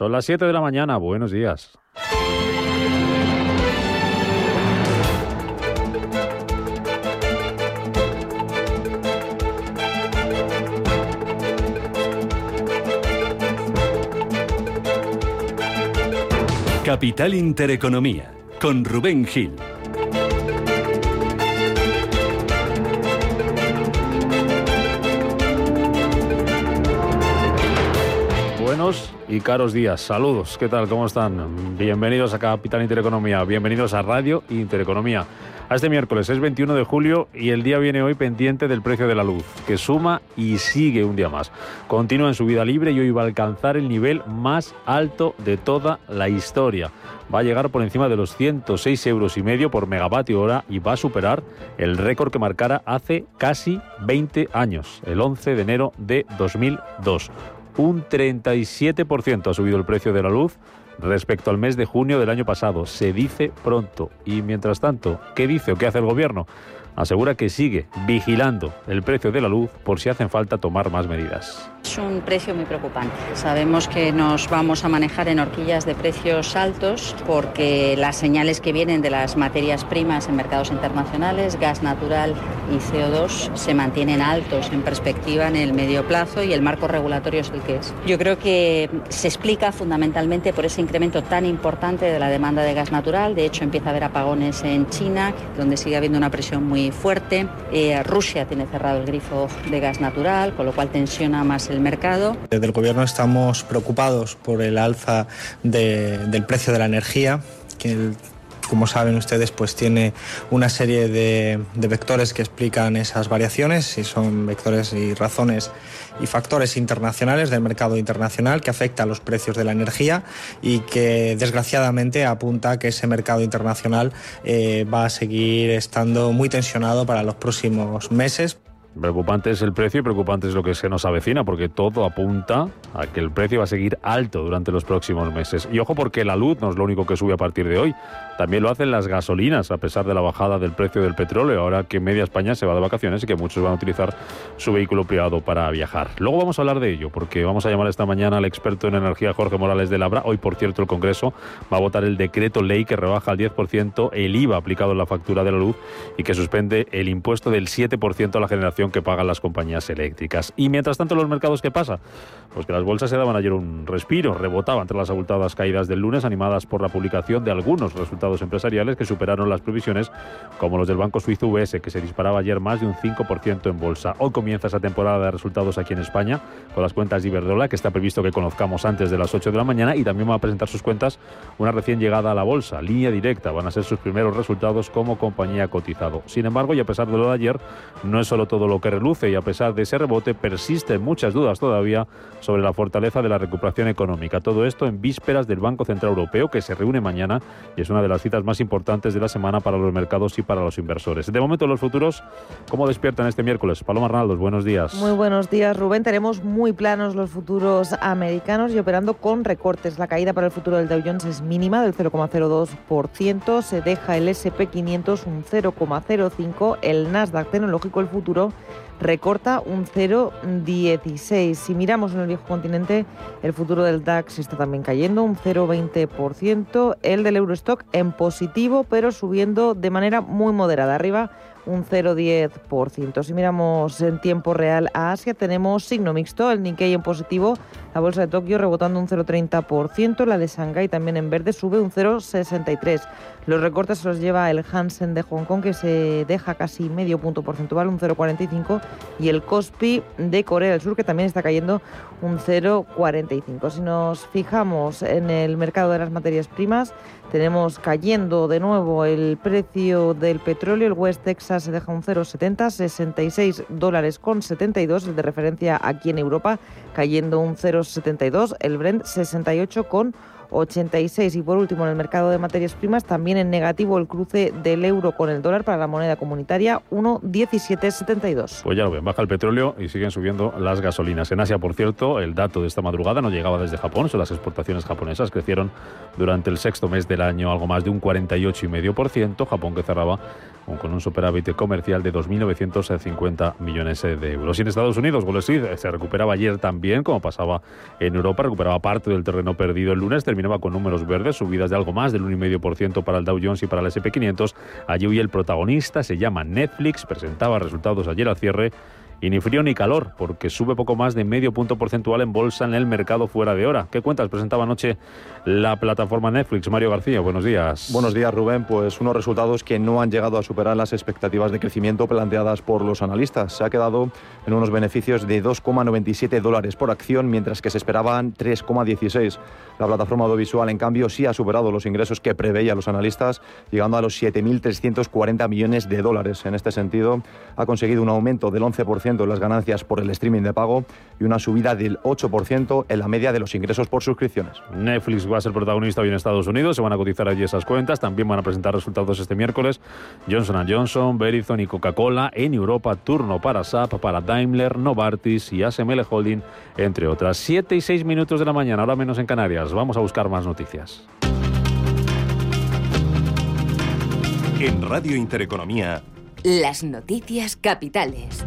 Son las 7 de la mañana, buenos días. Capital Intereconomía, con Rubén Gil. Y caros días, saludos, ¿qué tal? ¿Cómo están? Bienvenidos a Capital Intereconomía, bienvenidos a Radio Intereconomía. A este miércoles es 21 de julio y el día viene hoy pendiente del precio de la luz, que suma y sigue un día más. Continúa en su vida libre y hoy va a alcanzar el nivel más alto de toda la historia. Va a llegar por encima de los 106 euros y medio por megavatio hora y va a superar el récord que marcara hace casi 20 años, el 11 de enero de 2002. Un 37% ha subido el precio de la luz respecto al mes de junio del año pasado. Se dice pronto. Y mientras tanto, ¿qué dice o qué hace el gobierno? Asegura que sigue vigilando el precio de la luz por si hacen falta tomar más medidas. Es un precio muy preocupante. Sabemos que nos vamos a manejar en horquillas de precios altos porque las señales que vienen de las materias primas en mercados internacionales, gas natural y CO2, se mantienen altos en perspectiva en el medio plazo y el marco regulatorio es el que es. Yo creo que se explica fundamentalmente por ese incremento tan importante de la demanda de gas natural. De hecho, empieza a haber apagones en China, donde sigue habiendo una presión muy fuerte. Eh, Rusia tiene cerrado el grifo de gas natural, con lo cual tensiona más el mercado. Desde el Gobierno estamos preocupados por el alza de, del precio de la energía, que como saben ustedes, pues tiene una serie de, vectores que explican esas variaciones y son vectores y razones y factores internacionales del mercado internacional que afecta a los precios de la energía y que desgraciadamente apunta a que ese mercado internacional eh, va a seguir estando muy tensionado para los próximos meses. Preocupante es el precio y preocupante es lo que se nos avecina, porque todo apunta a que el precio va a seguir alto durante los próximos meses. Y ojo porque la luz no es lo único que sube a partir de hoy. También lo hacen las gasolinas, a pesar de la bajada del precio del petróleo, ahora que media España se va de vacaciones y que muchos van a utilizar su vehículo privado para viajar. Luego vamos a hablar de ello, porque vamos a llamar esta mañana al experto en energía Jorge Morales de Labra. Hoy, por cierto, el Congreso va a votar el decreto ley que rebaja al 10% el IVA aplicado en la factura de la luz y que suspende el impuesto del 7% a la generación que pagan las compañías eléctricas. Y mientras tanto, los mercados, ¿qué pasa? Pues que las bolsas se daban ayer un respiro, rebotaban entre las abultadas caídas del lunes, animadas por la publicación de algunos resultados empresariales que superaron las previsiones, como los del banco suizo UBS, que se disparaba ayer más de un 5% en bolsa. Hoy comienza esa temporada de resultados aquí en España, con las cuentas de Iberdrola, que está previsto que conozcamos antes de las 8 de la mañana, y también va a presentar sus cuentas una recién llegada a la bolsa, línea directa. Van a ser sus primeros resultados como compañía cotizado. Sin embargo, y a pesar de lo de ayer, no es solo todo lo que reluce, y a pesar de ese rebote persisten muchas dudas todavía sobre la fortaleza de la recuperación económica. Todo esto en vísperas del Banco Central Europeo que se reúne mañana y es una de las citas más importantes de la semana para los mercados y para los inversores. De momento los futuros, ¿cómo despiertan este miércoles? Paloma Arnaldos, buenos días. Muy buenos días, Rubén. Tenemos muy planos los futuros americanos y operando con recortes. La caída para el futuro del Dow Jones es mínima del 0,02%. Se deja el SP500 un 0,05%. El Nasdaq tecnológico, el futuro, recorta un 0,16. Si miramos en el viejo continente, el futuro del DAX está también cayendo un 0,20%, el del Eurostock en positivo, pero subiendo de manera muy moderada, arriba un 0,10%. Si miramos en tiempo real a Asia, tenemos signo mixto, el Nikkei en positivo, la bolsa de Tokio rebotando un 0,30%, la de Shanghái también en verde sube un 0,63%. Los recortes se los lleva el Hansen de Hong Kong, que se deja casi medio punto porcentual, un 0,45%, y el Kospi de Corea del Sur, que también está cayendo un 0,45%. Si nos fijamos en el mercado de las materias primas, tenemos cayendo de nuevo el precio del petróleo. El West Texas se deja un 0,70, 66 dólares con 72, el de referencia aquí en Europa, cayendo un 0,72. El Brent 68 con 86. Y por último, en el mercado de materias primas, también en negativo el cruce del euro con el dólar para la moneda comunitaria, 1,1772. Pues ya lo ven, baja el petróleo y siguen subiendo las gasolinas. En Asia, por cierto, el dato de esta madrugada no llegaba desde Japón, son las exportaciones japonesas, crecieron durante el sexto mes del año algo más de un 48,5%, Japón que cerraba con un superávit comercial de 2.950 millones de euros. Y en Estados Unidos, Wall Street se recuperaba ayer también, como pasaba en Europa, recuperaba parte del terreno perdido el lunes, terminaba con números verdes, subidas de algo más del 1,5% para el Dow Jones y para el SP500. Allí hoy el protagonista se llama Netflix, presentaba resultados ayer al cierre y ni frío ni calor, porque sube poco más de medio punto porcentual en bolsa en el mercado fuera de hora. ¿Qué cuentas? Presentaba anoche la plataforma Netflix. Mario García, buenos días. Buenos días, Rubén. Pues unos resultados que no han llegado a superar las expectativas de crecimiento planteadas por los analistas. Se ha quedado en unos beneficios de 2,97 dólares por acción, mientras que se esperaban 3,16. La plataforma audiovisual, en cambio, sí ha superado los ingresos que preveían los analistas, llegando a los 7.340 millones de dólares. En este sentido, ha conseguido un aumento del 11% en las ganancias por el streaming de pago y una subida del 8% en la media de los ingresos por suscripciones. Netflix va a ser protagonista hoy en Estados Unidos, se van a cotizar allí esas cuentas, también van a presentar resultados este miércoles. Johnson Johnson, Verizon y Coca-Cola, en Europa turno para SAP, para Daimler, Novartis y ASML Holding, entre otras. 7 y 6 minutos de la mañana, ahora menos en Canarias. Vamos a buscar más noticias. En Radio Intereconomía, las noticias capitales.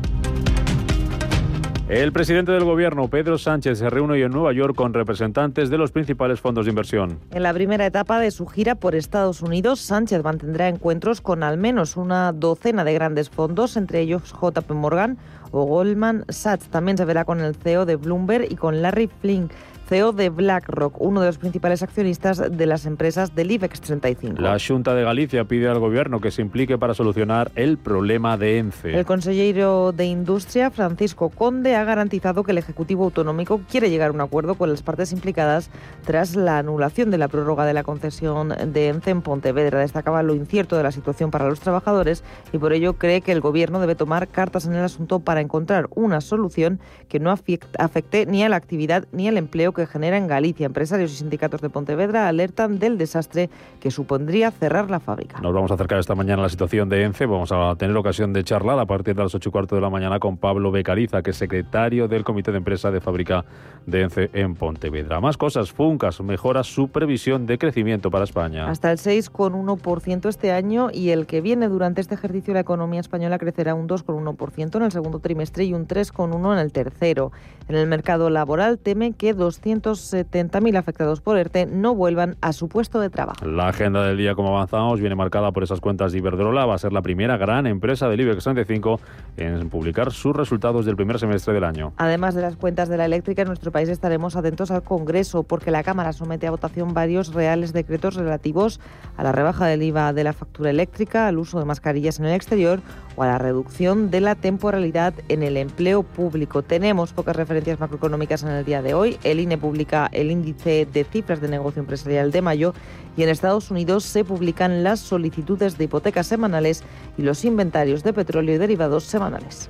El presidente del gobierno, Pedro Sánchez, se reúne hoy en Nueva York con representantes de los principales fondos de inversión. En la primera etapa de su gira por Estados Unidos, Sánchez mantendrá encuentros con al menos una docena de grandes fondos, entre ellos JP Morgan o Goldman Sachs. También se verá con el CEO de Bloomberg y con Larry Flink CEO de BlackRock, uno de los principales accionistas de las empresas del IBEX 35. La Junta de Galicia pide al Gobierno que se implique para solucionar el problema de ENCE. El consejero de Industria, Francisco Conde, ha garantizado que el Ejecutivo Autonómico quiere llegar a un acuerdo con las partes implicadas tras la anulación de la prórroga de la concesión de ENCE en Pontevedra. Destacaba lo incierto de la situación para los trabajadores y por ello cree que el Gobierno debe tomar cartas en el asunto para encontrar una solución que no afecte ni a la actividad ni al empleo que genera en Galicia. Empresarios y sindicatos de Pontevedra alertan del desastre que supondría cerrar la fábrica. Nos vamos a acercar esta mañana a la situación de ENCE. Vamos a tener ocasión de charlar a partir de las 8 y cuarto de la mañana con Pablo Becariza, que es secretario del Comité de Empresa de Fábrica de ENCE en Pontevedra. Más cosas, Funcas mejora su previsión de crecimiento para España. Hasta el 6,1% este año y el que viene durante este ejercicio la economía española crecerá un 2,1% en el segundo trimestre y un 3,1% en el tercero. En el mercado laboral teme que 270.000 afectados por ERTE no vuelvan a su puesto de trabajo. La agenda del día, como avanzamos, viene marcada por esas cuentas de Iberdrola. Va a ser la primera gran empresa del IBEX 35 en publicar sus resultados del primer semestre del año. Además de las cuentas de la eléctrica, en nuestro país estaremos atentos al Congreso porque la Cámara somete a votación varios reales decretos relativos a la rebaja del IVA de la factura eléctrica, al uso de mascarillas en el exterior o a la reducción de la temporalidad en el empleo público. Tenemos pocas referencias macroeconómicas en el día de hoy. El INE publica el índice de cifras de negocio empresarial de mayo y en Estados Unidos se publican las solicitudes de hipotecas semanales y los inventarios de petróleo y derivados semanales.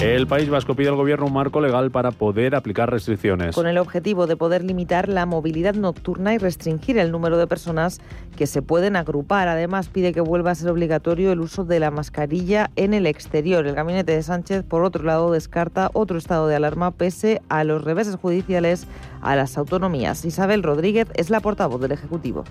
El País Vasco pide al Gobierno un marco legal para poder aplicar restricciones. Con el objetivo de poder limitar la movilidad nocturna y restringir el número de personas que se pueden agrupar. Además, pide que vuelva a ser obligatorio el uso de la mascarilla en el exterior. El gabinete de Sánchez, por otro lado, descarta otro estado de alarma pese a los reveses judiciales a las autonomías. Isabel Rodríguez es la portavoz del Ejecutivo.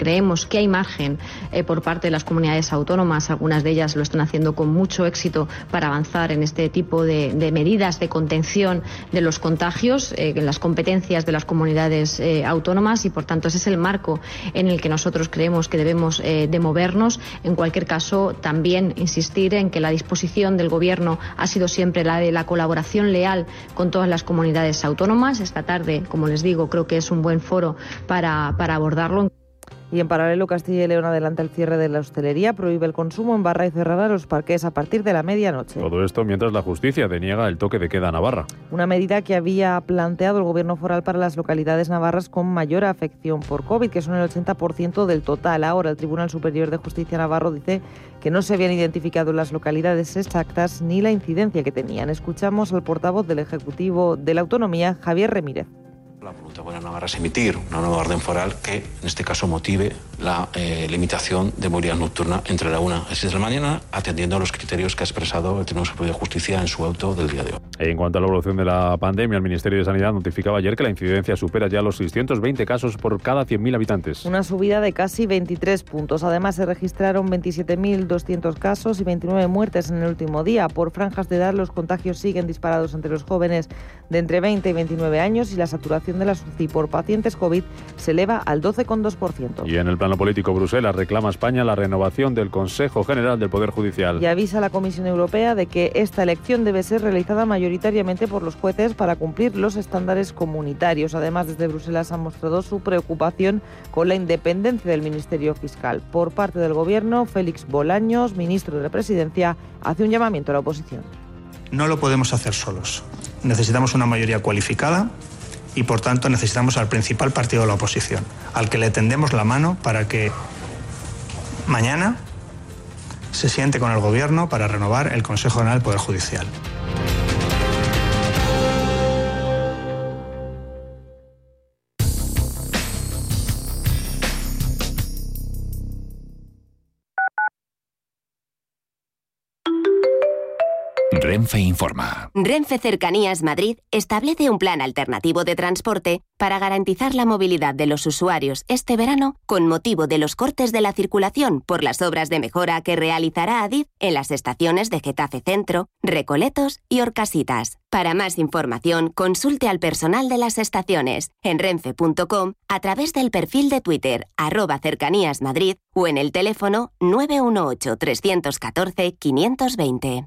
Creemos que hay margen eh, por parte de las comunidades autónomas, algunas de ellas lo están haciendo con mucho éxito para avanzar en este tipo de, medidas de contención de los contagios, eh, en las competencias de las comunidades eh, autónomas y, por tanto, ese es el marco en el que nosotros creemos que debemos de movernos. En cualquier caso, también insistir en que la disposición del Gobierno ha sido siempre la de la colaboración leal con todas las comunidades autónomas. Esta tarde, como les digo, creo que es un buen foro para, para abordarlo. Y en paralelo, Castilla y León adelanta el cierre de la hostelería, prohíbe el consumo en barra y cerrará los parques a partir de la medianoche. Todo esto mientras la justicia deniega el toque de queda a Navarra. Una medida que había planteado el gobierno foral para las localidades navarras con mayor afección por COVID, que son el 80% del total. Ahora el Tribunal Superior de Justicia Navarro dice que no se habían identificado las localidades exactas ni la incidencia que tenían. Escuchamos al portavoz del Ejecutivo de la Autonomía, Javier Remírez La voluntad de Navarra es emitir una nueva orden foral que, en este caso, motive la eh, limitación de movilidad nocturna entre la 1 y las 6 de la mañana, atendiendo a los criterios que ha expresado el Tribunal Superior de Justicia en su auto del día de hoy. En cuanto a la evolución de la pandemia, el Ministerio de Sanidad notificaba ayer que la incidencia supera ya los 620 casos por cada 100.000 habitantes. Una subida de casi 23 puntos. Además, se registraron 27.200 casos y 29 muertes en el último día. Por franjas de edad, los contagios siguen disparados entre los jóvenes de entre 20 y 29 años y la saturación de las UCI por pacientes COVID se eleva al 12,2%. Y en el plano político, Bruselas reclama a España la renovación del Consejo General del Poder Judicial. Y avisa a la Comisión Europea de que esta elección debe ser realizada mayoritariamente por los jueces para cumplir los estándares comunitarios. Además, desde Bruselas han mostrado su preocupación con la independencia del Ministerio Fiscal. Por parte del Gobierno, Félix Bolaños, ministro de la Presidencia, hace un llamamiento a la oposición. No lo podemos hacer solos. Necesitamos una mayoría cualificada y por tanto necesitamos al principal partido de la oposición, al que le tendemos la mano para que mañana se siente con el Gobierno para renovar el Consejo General del Poder Judicial. Renfe informa. Renfe Cercanías Madrid establece un plan alternativo de transporte para garantizar la movilidad de los usuarios este verano con motivo de los cortes de la circulación por las obras de mejora que realizará Adif en las estaciones de Getafe Centro, Recoletos y Orcasitas. Para más información, consulte al personal de las estaciones en renfe.com a través del perfil de Twitter arroba cercanías Madrid o en el teléfono 918-314-520.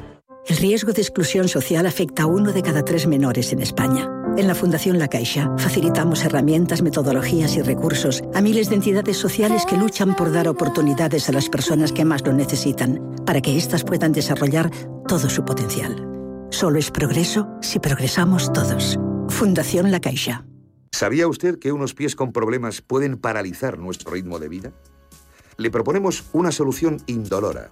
El riesgo de exclusión social afecta a uno de cada tres menores en España. En la Fundación La Caixa facilitamos herramientas, metodologías y recursos a miles de entidades sociales que luchan por dar oportunidades a las personas que más lo necesitan, para que éstas puedan desarrollar todo su potencial. Solo es progreso si progresamos todos. Fundación La Caixa. ¿Sabía usted que unos pies con problemas pueden paralizar nuestro ritmo de vida? Le proponemos una solución indolora,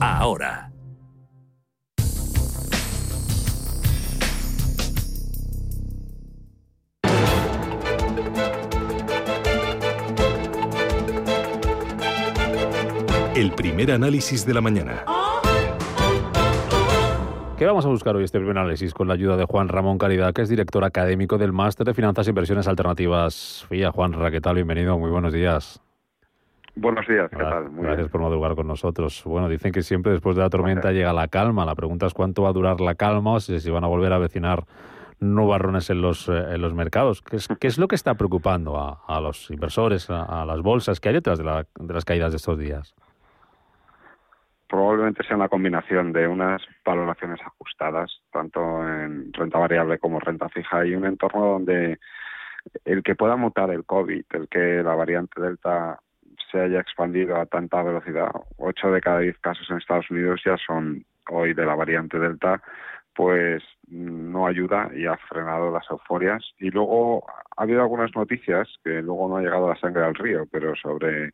ahora. El primer análisis de la mañana. ¿Qué vamos a buscar hoy este primer análisis con la ayuda de Juan Ramón Caridad, que es director académico del Máster de Finanzas e Inversiones Alternativas FIA? Juan ¿qué tal? Bienvenido, muy buenos días. Buenos días, ¿qué tal? Muy Gracias por madrugar con nosotros. Bueno, dicen que siempre después de la tormenta llega la calma. La pregunta es cuánto va a durar la calma o si van a volver a avecinar nubarrones en los, eh, en los mercados. ¿Qué es, ¿Qué es, lo que está preocupando a, a los inversores, a, a, las bolsas? ¿Qué hay detrás de, la, de las caídas de estos días? Probablemente sea una combinación de unas valoraciones ajustadas, tanto en renta variable como renta fija, y un entorno donde el que pueda mutar el COVID, el que la variante Delta se haya expandido a tanta velocidad, ocho de cada diez casos en Estados Unidos ya son hoy de la variante Delta, pues no ayuda y ha frenado las euforias. Y luego ha habido algunas noticias que luego no ha llegado la sangre al río, pero sobre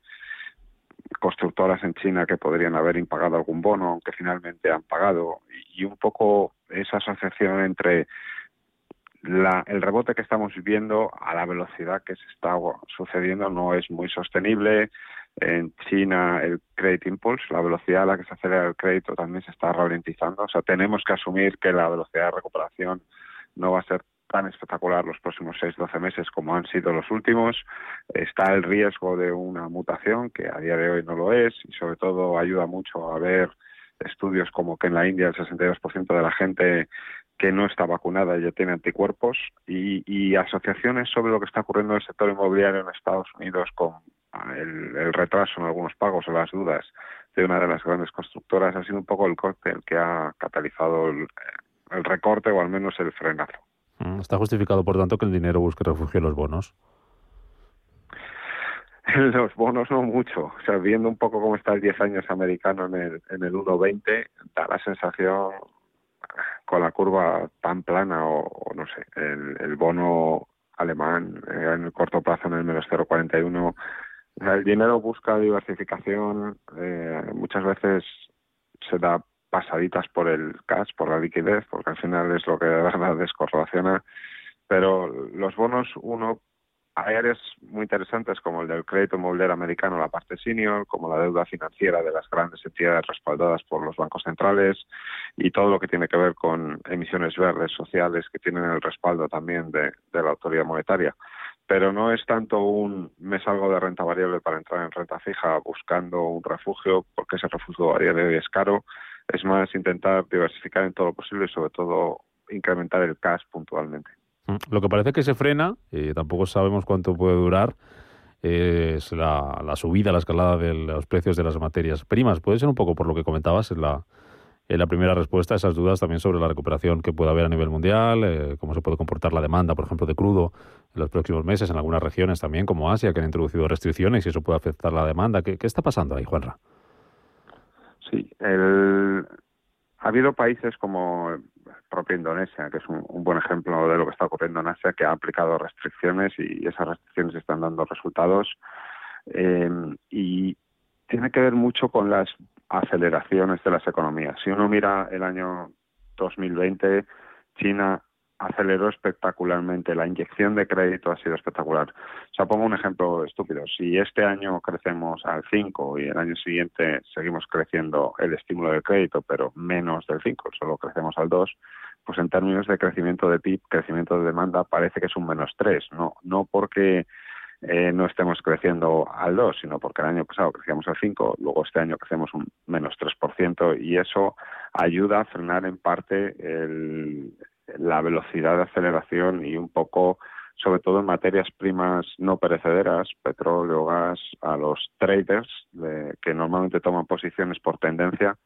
constructoras en China que podrían haber impagado algún bono, aunque finalmente han pagado, y un poco esa asociación entre la, el rebote que estamos viviendo a la velocidad que se está sucediendo no es muy sostenible. En China el credit impulse, la velocidad a la que se acelera el crédito también se está ralentizando. O sea, tenemos que asumir que la velocidad de recuperación no va a ser tan espectacular los próximos 6-12 meses como han sido los últimos. Está el riesgo de una mutación, que a día de hoy no lo es, y sobre todo ayuda mucho a ver estudios como que en la India el 62% de la gente que no está vacunada ya tiene anticuerpos y, y, asociaciones sobre lo que está ocurriendo en el sector inmobiliario en Estados Unidos con el, el, retraso en algunos pagos o las dudas de una de las grandes constructoras ha sido un poco el corte el que ha catalizado el, el recorte o al menos el frenazo. Mm, ¿Está justificado, por tanto, que el dinero busque refugio en los bonos? En los bonos no mucho. O sea, viendo un poco cómo está el 10 años americano en el, en el 1.20, da la sensación con la curva tan plana o, o no sé, el, el bono alemán eh, en el corto plazo en el menos 0,41. El dinero busca diversificación, eh, muchas veces se da pasaditas por el cash, por la liquidez, porque al final es lo que de verdad descorrelaciona. Pero los bonos, uno hay áreas muy interesantes como el del crédito inmobiliario americano, la parte senior, como la deuda financiera de las grandes entidades respaldadas por los bancos centrales y todo lo que tiene que ver con emisiones verdes sociales que tienen el respaldo también de, la autoridad monetaria. Pero no es tanto un me salgo de renta variable para entrar en renta fija buscando un refugio, porque ese refugio a día de hoy es caro. Es más intentar diversificar en todo lo posible y sobre todo incrementar el cash puntualmente. Lo que parece que se frena, y tampoco sabemos cuánto puede durar, es la, la, subida, la escalada de los precios de las materias primas. Puede ser un poco por lo que comentabas en la, en la primera respuesta, esas dudas también sobre la recuperación que puede haber a nivel mundial, eh, cómo se puede comportar la demanda, por ejemplo, de crudo en los próximos meses, en algunas regiones también, como Asia, que han introducido restricciones y eso puede afectar la demanda. ¿Qué, está pasando ahí, Juanra? Sí, ha habido países como propia Indonesia, que es un, buen ejemplo de lo que está ocurriendo en Asia, que ha aplicado restricciones y esas restricciones están dando resultados. Eh, y tiene que ver mucho con las aceleraciones de las economías. Si uno mira el año 2020, China aceleró espectacularmente. La inyección de crédito ha sido espectacular. O sea, pongo un ejemplo estúpido. Si este año crecemos al 5 y el año siguiente seguimos creciendo el estímulo del crédito, pero menos del 5, solo crecemos al 2, pues en términos de crecimiento de PIB, crecimiento de demanda, parece que es un menos 3. No, no porque eh, no estemos creciendo al 2, sino porque el año pasado crecíamos al 5, luego este año crecemos un menos 3% y eso ayuda a frenar en parte el, la velocidad de aceleración y un poco, sobre todo en materias primas no perecederas, petróleo, gas, a los traders de, que normalmente toman posiciones por tendencia,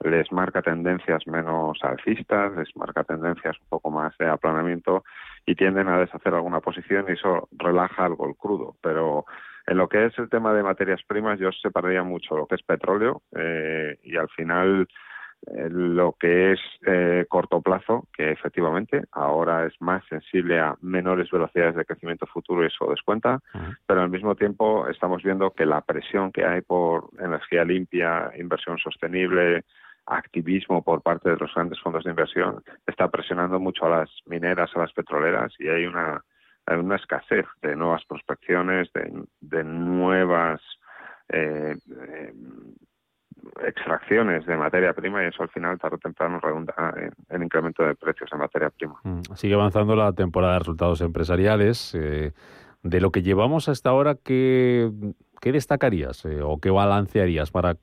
les marca tendencias menos alcistas, les marca tendencias un poco más de aplanamiento y tienden a deshacer alguna posición y eso relaja algo el crudo. Pero en lo que es el tema de materias primas yo separaría mucho lo que es petróleo eh, y al final lo que es eh, corto plazo, que efectivamente ahora es más sensible a menores velocidades de crecimiento futuro y eso descuenta, uh -huh. pero al mismo tiempo estamos viendo que la presión que hay por energía limpia, inversión sostenible, activismo por parte de los grandes fondos de inversión está presionando mucho a las mineras, a las petroleras y hay una, hay una escasez de nuevas prospecciones, de, de nuevas eh, eh, extracciones de materia prima y eso al final tarde o temprano redunda en, en incremento de precios en materia prima. Sigue avanzando la temporada de resultados empresariales. Eh, de lo que llevamos hasta ahora, ¿qué, qué destacarías eh, o qué balancearías? Para,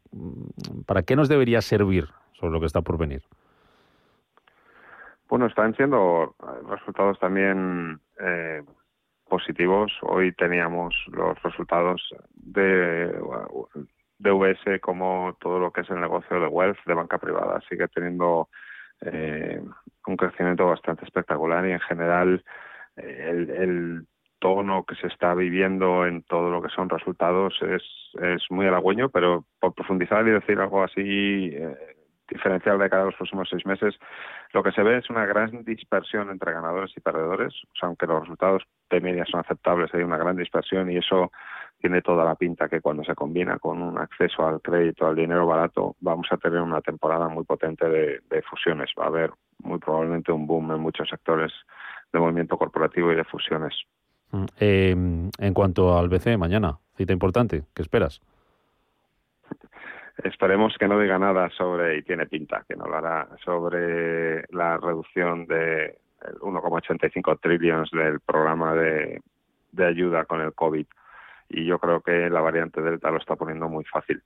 ¿Para qué nos debería servir sobre lo que está por venir? Bueno, están siendo resultados también eh, positivos. Hoy teníamos los resultados de, de VS como todo lo que es el negocio de wealth de banca privada. Sigue teniendo eh, un crecimiento bastante espectacular y en general eh, el, el, tono que se está viviendo en todo lo que son resultados es, es muy halagüeño, pero por profundizar y decir algo así eh, diferencial de cara a los próximos seis meses, lo que se ve es una gran dispersión entre ganadores y perdedores, o sea, aunque los resultados de media son aceptables, hay una gran dispersión y eso tiene toda la pinta que cuando se combina con un acceso al crédito, al dinero barato, vamos a tener una temporada muy potente de, de fusiones. Va a haber muy probablemente un boom en muchos sectores de movimiento corporativo y de fusiones. Eh, en cuanto al BCE, mañana, cita importante, ¿qué esperas? Esperemos que no diga nada sobre, y tiene pinta que no lo hará, sobre la reducción de 1,85 trillones del programa de, de ayuda con el COVID. Y yo creo que la variante Delta lo está poniendo muy fácil.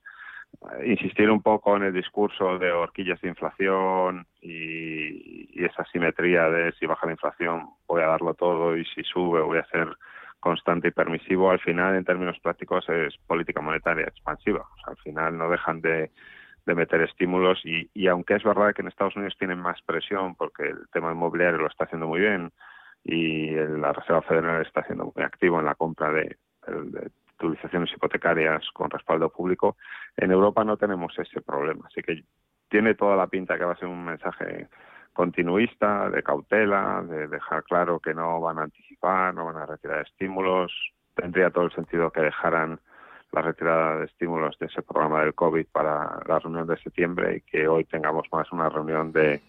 Insistir un poco en el discurso de horquillas de inflación y, esa simetría de si baja la inflación voy a darlo todo y si sube voy a ser constante y permisivo, al final, en términos prácticos, es política monetaria expansiva. Al final no dejan de, de meter estímulos y, y, aunque es verdad que en Estados Unidos tienen más presión porque el tema inmobiliario lo está haciendo muy bien y la Reserva Federal está siendo muy activo en la compra de, de utilizaciones hipotecarias con respaldo público, en Europa no tenemos ese problema. Así que tiene toda la pinta que va a ser un mensaje continuista, de cautela, de dejar claro que no van a anticipar, no van a retirar estímulos. Tendría todo el sentido que dejaran la retirada de estímulos de ese programa del COVID para la reunión de septiembre y que hoy tengamos más una reunión de,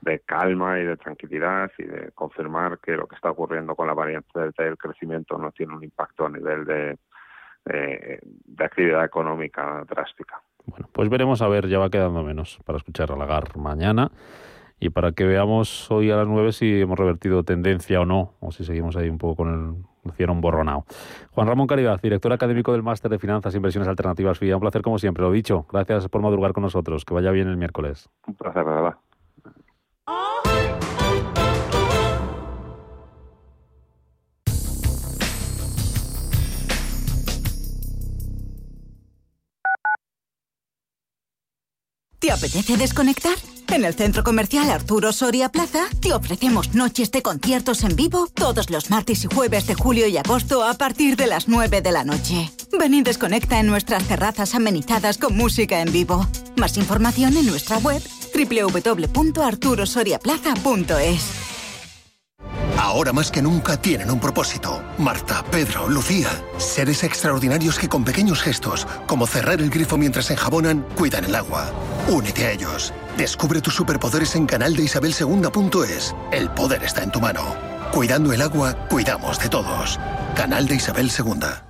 de calma y de tranquilidad y de confirmar que lo que está ocurriendo con la variante delta y crecimiento no tiene un impacto a nivel de, de, de actividad económica drástica. Bueno, pues veremos a ver, ya va quedando menos para escuchar a Lagar mañana y para que veamos hoy a las 9 si hemos revertido tendencia o no, o si seguimos ahí un poco con el cielo borronado. Juan Ramón Caridad, director académico del Máster de Finanzas e Inversiones Alternativas FIA. Un placer como siempre, lo dicho. Gracias por madrugar con nosotros. Que vaya bien el miércoles. Un placer, verdad. ¿Te apetece desconectar? En el centro comercial Arturo Soria Plaza te ofrecemos noches de conciertos en vivo todos los martes y jueves de julio y agosto a partir de las 9 de la noche. Ven y desconecta en nuestras terrazas amenizadas con música en vivo. Más información en nuestra web www.arturosoriaplaza.es. Ahora más que nunca tienen un propósito. Marta, Pedro, Lucía. Seres extraordinarios que con pequeños gestos, como cerrar el grifo mientras enjabonan, cuidan el agua. Únete a ellos. Descubre tus superpoderes en canaldeisabelsegunda.es. El poder está en tu mano. Cuidando el agua, cuidamos de todos. Canal de Isabel Segunda.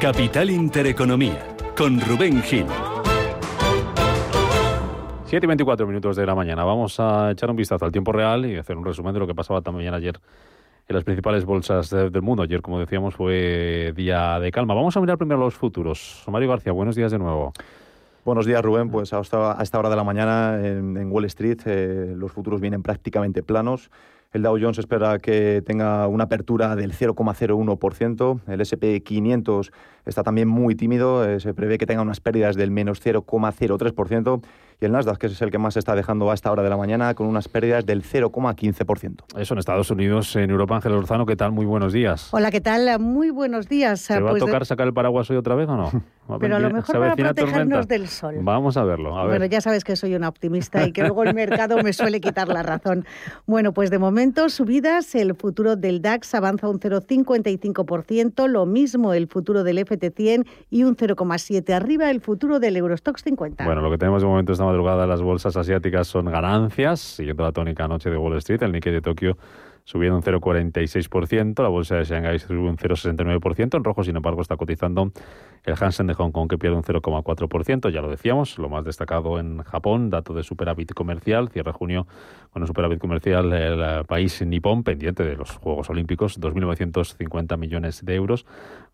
Capital Intereconomía, con Rubén Gil. 7 y 24 minutos de la mañana. Vamos a echar un vistazo al tiempo real y hacer un resumen de lo que pasaba también ayer en las principales bolsas del mundo. Ayer, como decíamos, fue día de calma. Vamos a mirar primero los futuros. Mario García, buenos días de nuevo. Buenos días, Rubén. Pues a esta, hora de la mañana en, Wall Street eh, los futuros vienen prácticamente planos. El Dow Jones espera que tenga una apertura del 0,01%. El SP 500 está también muy tímido. Eh, se prevé que tenga unas pérdidas del menos 0,03% y el Nasdaq, que es el que más se está dejando a esta hora de la mañana, con unas pérdidas del 0,15%. Eso en Estados Unidos, en Europa, Ángel Orzano, ¿qué tal? Muy buenos días. Hola, ¿qué tal? Muy buenos días. ¿Se va a pues tocar sacar el paraguas hoy otra vez o no? Pero a lo mejor para protegernos del sol. Vamos a verlo. Bueno, ya sabes que soy una optimista y que luego el mercado me suele quitar la razón. Bueno, pues de momento subidas, el futuro del DAX avanza un 0,55%, lo mismo el futuro del FT100 y un 0,7 arriba el futuro del Eurostox 50. Bueno, lo que tenemos de momento esta madrugada las bolsas asiáticas son ganancias, siguiendo la tónica anoche de Wall Street, el Nikkei de Tokio subiendo un 0,46%, la bolsa de Shanghái sube un 0,69%, en rojo sin embargo está cotizando el Hansen de Hong Kong que pierde un 0,4%, ya lo decíamos, lo más destacado en Japón, dato de superávit comercial, cierre junio con un superávit comercial el país nipón pendiente de los Juegos Olímpicos, 2.950 millones de euros,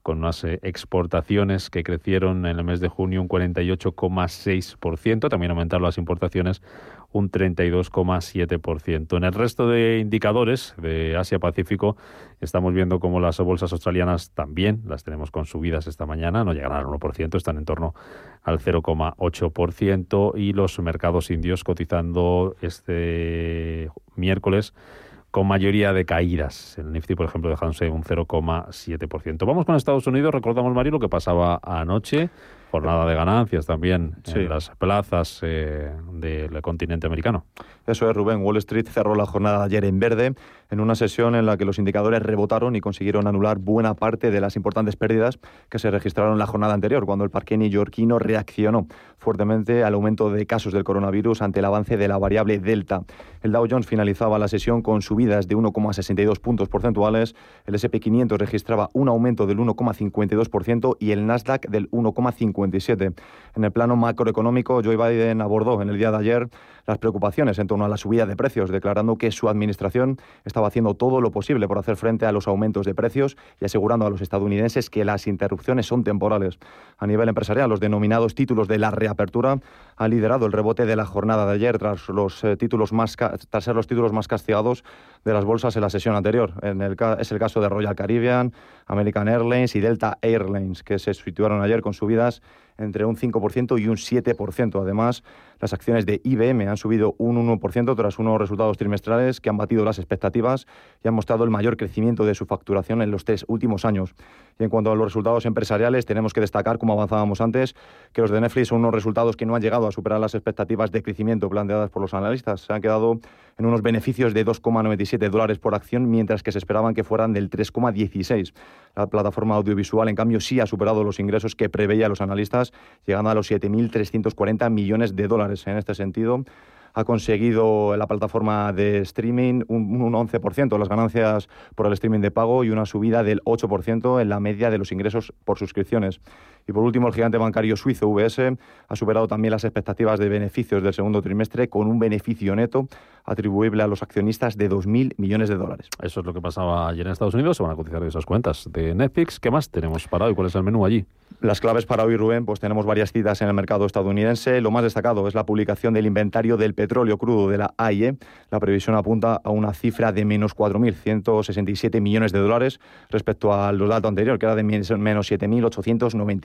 con unas eh, exportaciones que crecieron en el mes de junio un 48,6%, también aumentaron las importaciones un 32,7%. En el resto de indicadores de Asia-Pacífico estamos viendo cómo las bolsas australianas también las tenemos con subidas esta mañana, no llegan al 1%, están en torno al 0,8% y los mercados indios cotizando este miércoles con mayoría de caídas. El Nifty, por ejemplo, dejándose un 0,7%. Vamos con Estados Unidos. Recordamos, Mario, lo que pasaba anoche. Jornada de ganancias también en las plazas eh, del continente americano. Eso es, Rubén. Wall Street cerró la jornada de ayer en verde, en una sesión en la que los indicadores rebotaron y consiguieron anular buena parte de las importantes pérdidas que se registraron la jornada anterior, cuando el parque neoyorquino reaccionó fuertemente al aumento de casos del coronavirus ante el avance de la variable Delta. El Dow Jones finalizaba la sesión con subidas de 1,62 puntos porcentuales, el SP500 registraba un aumento del 1,52% y el Nasdaq del 1,57%. En el plano macroeconómico, Joe Biden abordó en el día de ayer las preocupaciones en torno a la subida de precios, declarando que su administración estaba haciendo todo lo posible por hacer frente a los aumentos de precios y asegurando a los estadounidenses que las interrupciones son temporales. A nivel empresarial, los denominados títulos de la reapertura han liderado el rebote de la jornada de ayer tras, los, eh, títulos más, tras ser los títulos más castigados de las bolsas en la sesión anterior. Es el caso de Royal Caribbean, American Airlines y Delta Airlines, que se situaron ayer con subidas entre un 5% y un 7%. Además, las acciones de IBM han subido un 1% tras unos resultados trimestrales que han batido las expectativas y han mostrado el mayor crecimiento de su facturación en los tres últimos años. Y en cuanto a los resultados empresariales, tenemos que destacar, como avanzábamos antes, que los de Netflix son unos resultados que no han llegado a superar las expectativas de crecimiento planteadas por los analistas. Se han quedado en unos beneficios de 2,97 dólares por acción, mientras que se esperaban que fueran del 3,16. La plataforma audiovisual, en cambio, sí ha superado los ingresos que preveía los analistas, llegando a los 7.340 millones de dólares. En este sentido, ha conseguido la plataforma de streaming un, un 11% de las ganancias por el streaming de pago y una subida del 8% en la media de los ingresos por suscripciones. Y por último, el gigante bancario suizo UBS ha superado también las expectativas de beneficios del segundo trimestre con un beneficio neto atribuible a los accionistas de 2.000 millones de dólares. Eso es lo que pasaba ayer en Estados Unidos. Se van a cotizar esas cuentas de Netflix. ¿Qué más tenemos para hoy? ¿Cuál es el menú allí? Las claves para hoy, Rubén, pues tenemos varias citas en el mercado estadounidense. Lo más destacado es la publicación del inventario del petróleo crudo de la AIE. La previsión apunta a una cifra de menos 4.167 millones de dólares respecto al dato anterior, que era de menos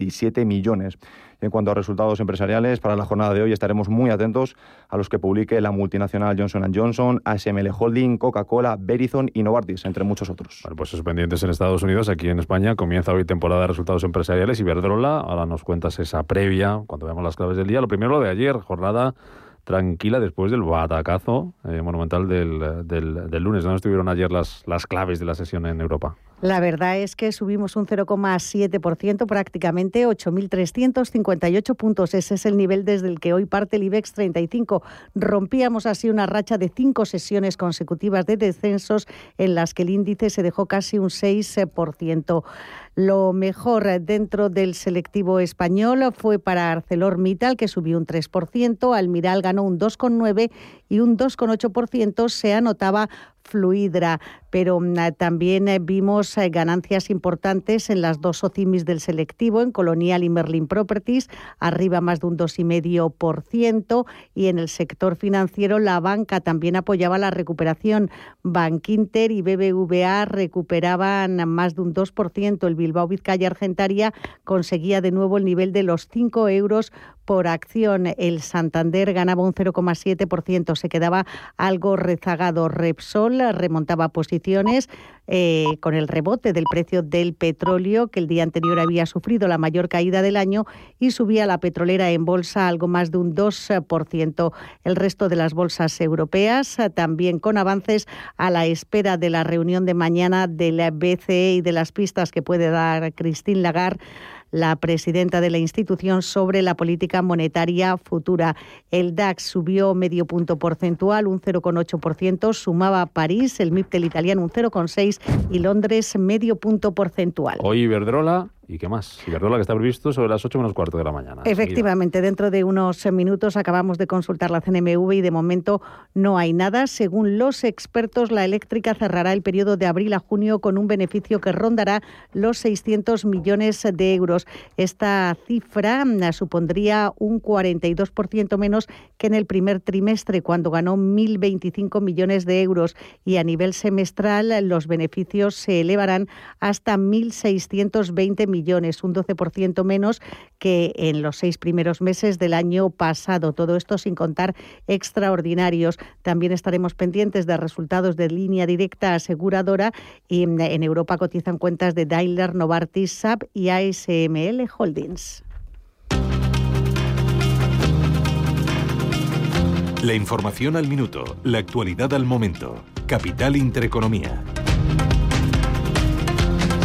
7.897 millones. en cuanto a resultados empresariales, para la jornada de hoy estaremos muy atentos a los que publique la multinacional Johnson Johnson, ASML Holding, Coca-Cola, Verizon y Novartis, entre muchos otros. Bueno, pues pendientes en Estados Unidos. Aquí en España comienza hoy temporada de resultados empresariales y Verdrola. Ahora nos cuentas esa previa cuando veamos las claves del día. Lo primero lo de ayer, jornada tranquila después del batacazo eh, monumental del, del, lunes. ¿Dónde estuvieron ayer las, las claves de la sesión en Europa? La verdad es que subimos un 0,7%, prácticamente 8.358 puntos. Ese es el nivel desde el que hoy parte el IBEX 35. Rompíamos así una racha de cinco sesiones consecutivas de descensos en las que el índice se dejó casi un 6%. Lo mejor dentro del selectivo español fue para ArcelorMittal, que subió un 3%, Almiral ganó un 2,9% y un 2,8% se anotaba Fluidra, pero mm, también eh, vimos eh, ganancias importantes en las dos OCIMIS del selectivo, en Colonial y Merlin Properties, arriba más de un 2,5%, y en el sector financiero la banca también apoyaba la recuperación. Bankinter y BBVA recuperaban más de un 2%, el Bilbao Vizcaya Argentaria conseguía de nuevo el nivel de los 5 euros por acción. El Santander ganaba un 0,7%, se quedaba algo rezagado. Repsol remontaba posiciones eh, con el rebote del precio del petróleo, que el día anterior había sufrido la mayor caída del año, y subía la petrolera en bolsa algo más de un 2%. El resto de las bolsas europeas también con avances a la espera de la reunión de mañana del BCE y de las pistas que puede dar Christine Lagarde la presidenta de la institución sobre la política monetaria futura. El DAX subió medio punto porcentual, un 0,8%, sumaba París, el MIP del italiano un 0,6% y Londres medio punto porcentual. Hoy Iberdrola ¿Y qué más? Iberdrola que está previsto sobre las 8 menos cuarto de la mañana. Efectivamente, dentro de unos minutos acabamos de consultar la CNMV y de momento no hay nada. Según los expertos, la eléctrica cerrará el periodo de abril a junio con un beneficio que rondará los 600 millones de euros. Esta cifra mm, supondría un 42% menos que en el primer trimestre, cuando ganó 1.025 millones de euros. Y a nivel semestral, los beneficios se elevarán hasta 1.620 millones millones, un 12% menos que en los seis primeros meses del año pasado. Todo esto sin contar extraordinarios. También estaremos pendientes de resultados de línea directa aseguradora y en Europa cotizan cuentas de Daimler, Novartis, SAP y ASML Holdings. La información al minuto, la actualidad al momento. Capital Intereconomía.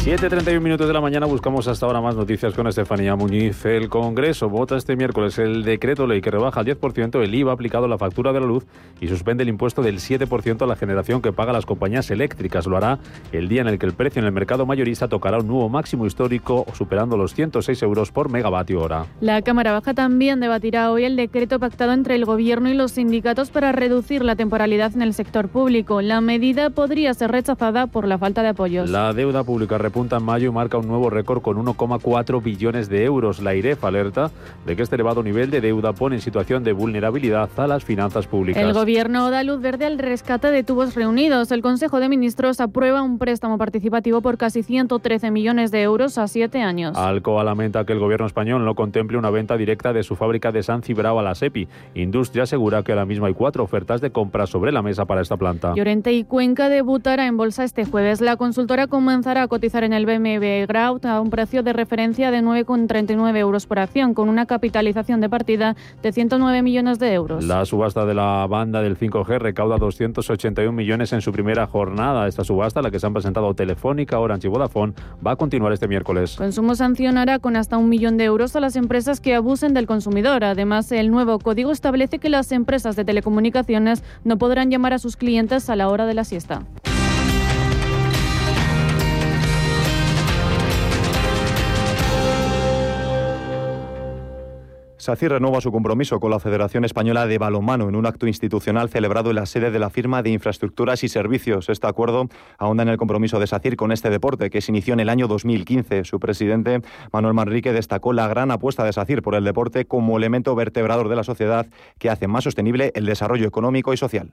7.31 minutos de la mañana buscamos hasta ahora más noticias con Estefanía Muñiz. El Congreso vota este miércoles el decreto ley que rebaja al 10% el IVA aplicado a la factura de la luz y suspende el impuesto del 7% a la generación que paga las compañías eléctricas. Lo hará el día en el que el precio en el mercado mayorista tocará un nuevo máximo histórico superando los 106 euros por megavatio hora. La Cámara Baja también debatirá hoy el decreto pactado entre el Gobierno y los sindicatos para reducir la temporalidad en el sector público. La medida podría ser rechazada por la falta de apoyos. La deuda pública punta en mayo y marca un nuevo récord con 1,4 billones de euros. La IREF alerta de que este elevado nivel de deuda pone en situación de vulnerabilidad a las finanzas públicas. El gobierno da luz verde al rescate de tubos reunidos. El Consejo de Ministros aprueba un préstamo participativo por casi 113 millones de euros a siete años. Alcoa lamenta que el gobierno español no contemple una venta directa de su fábrica de San Cibrao a la SEPI. Industria asegura que ahora mismo hay cuatro ofertas de compra sobre la mesa para esta planta. Llorente y Cuenca debutará en bolsa este jueves. La consultora comenzará a cotizar en el BMW Graut a un precio de referencia de 9,39 euros por acción, con una capitalización de partida de 109 millones de euros. La subasta de la banda del 5G recauda 281 millones en su primera jornada. Esta subasta, la que se han presentado Telefónica, Orange y Vodafone, va a continuar este miércoles. Consumo sancionará con hasta un millón de euros a las empresas que abusen del consumidor. Además, el nuevo código establece que las empresas de telecomunicaciones no podrán llamar a sus clientes a la hora de la siesta. SACIR renueva su compromiso con la Federación Española de Balonmano en un acto institucional celebrado en la sede de la firma de infraestructuras y servicios. Este acuerdo ahonda en el compromiso de SACIR con este deporte que se inició en el año 2015. Su presidente, Manuel Manrique, destacó la gran apuesta de SACIR por el deporte como elemento vertebrador de la sociedad que hace más sostenible el desarrollo económico y social.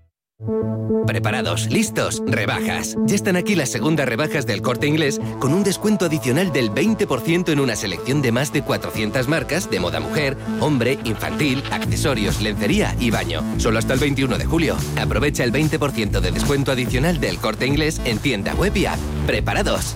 Preparados, listos, rebajas. Ya están aquí las segundas rebajas del corte inglés con un descuento adicional del 20% en una selección de más de 400 marcas de moda mujer, hombre, infantil, accesorios, lencería y baño. Solo hasta el 21 de julio. Aprovecha el 20% de descuento adicional del corte inglés en tienda web y app. Preparados.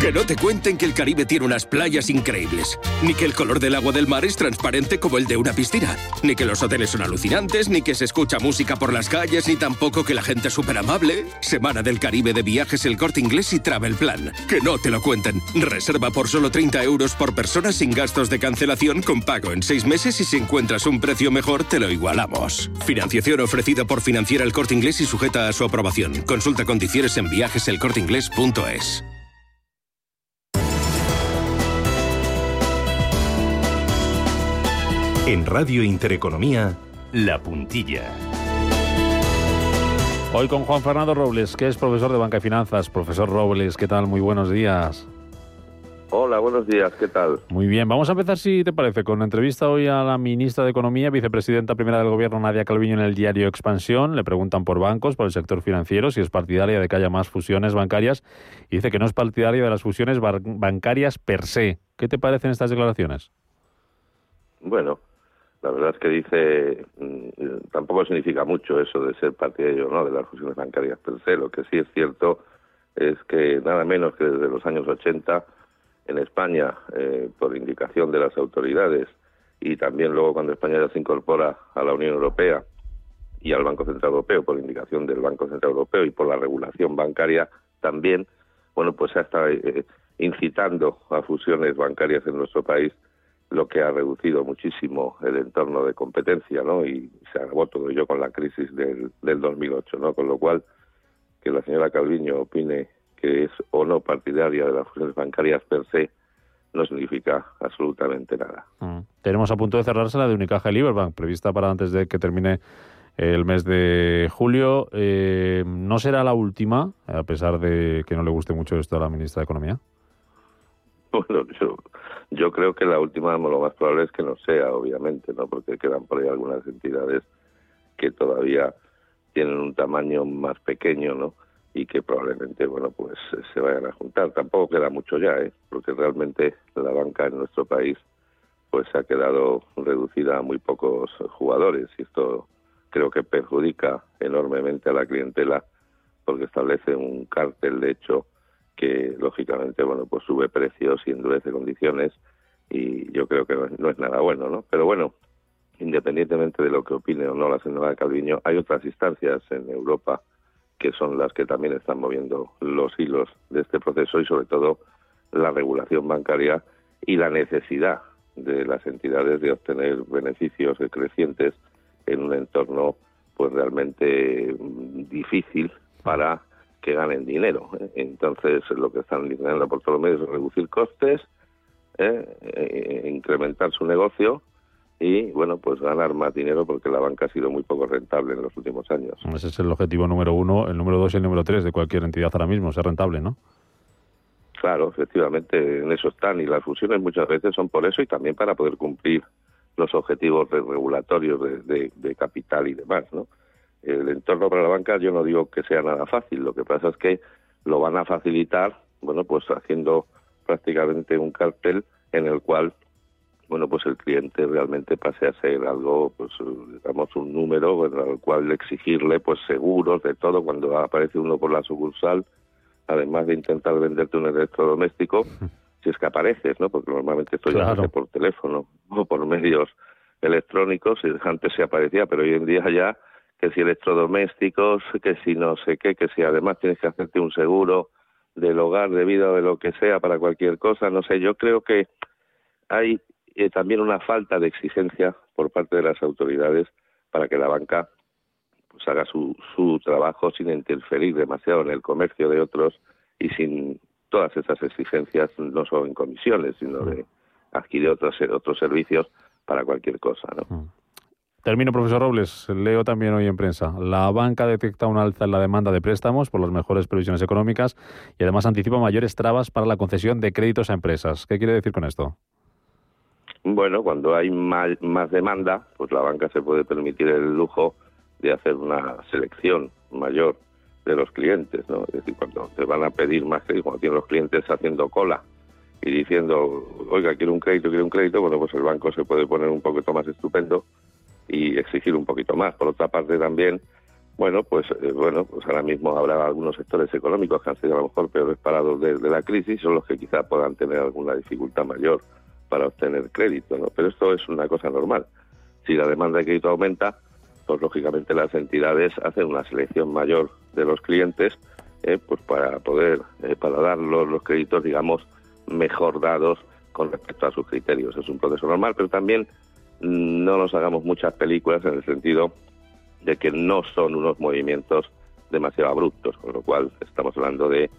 Que no te cuenten que el Caribe tiene unas playas increíbles, ni que el color del agua del mar es transparente como el de una piscina, ni que los hoteles son alucinantes, ni que se escucha música por las calles, ni tampoco que la gente es súper amable. Semana del Caribe de viajes El Corte Inglés y Travel Plan. Que no te lo cuenten. Reserva por solo 30 euros por persona sin gastos de cancelación con pago en 6 meses y si encuentras un precio mejor te lo igualamos. Financiación ofrecida por Financiera El Corte Inglés y sujeta a su aprobación. Consulta condiciones en viajeselcorteinglés.es. En Radio Intereconomía, La Puntilla. Hoy con Juan Fernando Robles, que es profesor de Banca y Finanzas. Profesor Robles, ¿qué tal? Muy buenos días. Hola, buenos días, ¿qué tal? Muy bien, vamos a empezar, si te parece, con una entrevista hoy a la ministra de Economía, vicepresidenta primera del Gobierno, Nadia Calviño, en el diario Expansión. Le preguntan por bancos, por el sector financiero, si es partidaria de que haya más fusiones bancarias, y dice que no es partidaria de las fusiones bancarias per se. ¿Qué te parecen estas declaraciones? Bueno, la verdad es que dice, mm, tampoco significa mucho eso de ser partidario no de las fusiones bancarias per. Lo que sí es cierto es que nada menos que desde los años 80 en España, eh, por indicación de las autoridades, y también luego cuando España ya se incorpora a la Unión Europea y al Banco Central Europeo, por indicación del Banco Central Europeo y por la regulación bancaria también, bueno, pues se está eh, incitando a fusiones bancarias en nuestro país, lo que ha reducido muchísimo el entorno de competencia, ¿no? Y se agravó todo ello con la crisis del, del 2008, ¿no? Con lo cual, que la señora Calviño opine que es o no partidaria de las fusiones bancarias per se, no significa absolutamente nada. Mm. Tenemos a punto de cerrarse la de Unicaja y Liberbank, prevista para antes de que termine el mes de julio. Eh, ¿No será la última, a pesar de que no le guste mucho esto a la ministra de Economía? Bueno, yo, yo creo que la última lo más probable es que no sea, obviamente, ¿no? porque quedan por ahí algunas entidades que todavía tienen un tamaño más pequeño, ¿no? y que probablemente bueno pues se vayan a juntar tampoco queda mucho ya ¿eh? porque realmente la banca en nuestro país pues ha quedado reducida a muy pocos jugadores y esto creo que perjudica enormemente a la clientela porque establece un cártel de hecho que lógicamente bueno pues sube precios y endurece condiciones y yo creo que no es, nada bueno no pero bueno independientemente de lo que opine o no la señora Calviño hay otras instancias en Europa que son las que también están moviendo los hilos de este proceso y sobre todo la regulación bancaria y la necesidad de las entidades de obtener beneficios crecientes en un entorno pues realmente mm, difícil para que ganen dinero. ¿eh? Entonces lo que están intentando por todos los medios es reducir costes, ¿eh? e incrementar su negocio y bueno, pues ganar más dinero porque la banca ha sido muy poco rentable en los últimos años. Ese es el objetivo número uno, el número dos y el número tres de cualquier entidad ahora mismo, ser rentable, ¿no? Claro, efectivamente, en eso están y las fusiones muchas veces son por eso y también para poder cumplir los objetivos regulatorios de, de capital y demás, ¿no? El entorno para la banca yo no digo que sea nada fácil, lo que pasa es que lo van a facilitar, bueno, pues haciendo prácticamente un cartel en el cual bueno, pues el cliente realmente pase a ser algo, pues digamos, un número al cual exigirle, pues seguros de todo cuando aparece uno por la sucursal, además de intentar venderte un electrodoméstico, si es que apareces, ¿no? Porque normalmente esto ya se por teléfono o por medios electrónicos, y antes se aparecía, pero hoy en día ya que si electrodomésticos, que si no sé qué, que si además tienes que hacerte un seguro del hogar, de vida o de lo que sea para cualquier cosa, no sé, yo creo que hay eh, también una falta de exigencia por parte de las autoridades para que la banca pues haga su, su trabajo sin interferir demasiado en el comercio de otros y sin todas esas exigencias, no solo en comisiones, sino de adquirir otros, otros servicios para cualquier cosa. ¿no? Termino, profesor Robles. Leo también hoy en prensa. La banca detecta un alza en la demanda de préstamos por las mejores previsiones económicas y además anticipa mayores trabas para la concesión de créditos a empresas. ¿Qué quiere decir con esto? Bueno, cuando hay más, más demanda, pues la banca se puede permitir el lujo de hacer una selección mayor de los clientes, ¿no? Es decir, cuando te van a pedir más crédito, cuando tienen los clientes haciendo cola y diciendo, oiga, quiero un crédito, quiero un crédito, bueno, pues el banco se puede poner un poquito más estupendo y exigir un poquito más. Por otra parte también, bueno, pues eh, bueno, pues ahora mismo habrá algunos sectores económicos que han sido a lo mejor peores parados de, la crisis, son los que quizá puedan tener alguna dificultad mayor para obtener crédito, ¿no? Pero esto es una cosa normal. Si la demanda de crédito aumenta, pues lógicamente las entidades hacen una selección mayor de los clientes, eh, pues para poder, eh, para dar los créditos, digamos, mejor dados con respecto a sus criterios. Es un proceso normal, pero también no nos hagamos muchas películas en el sentido de que no son unos movimientos demasiado abruptos, con lo cual estamos hablando de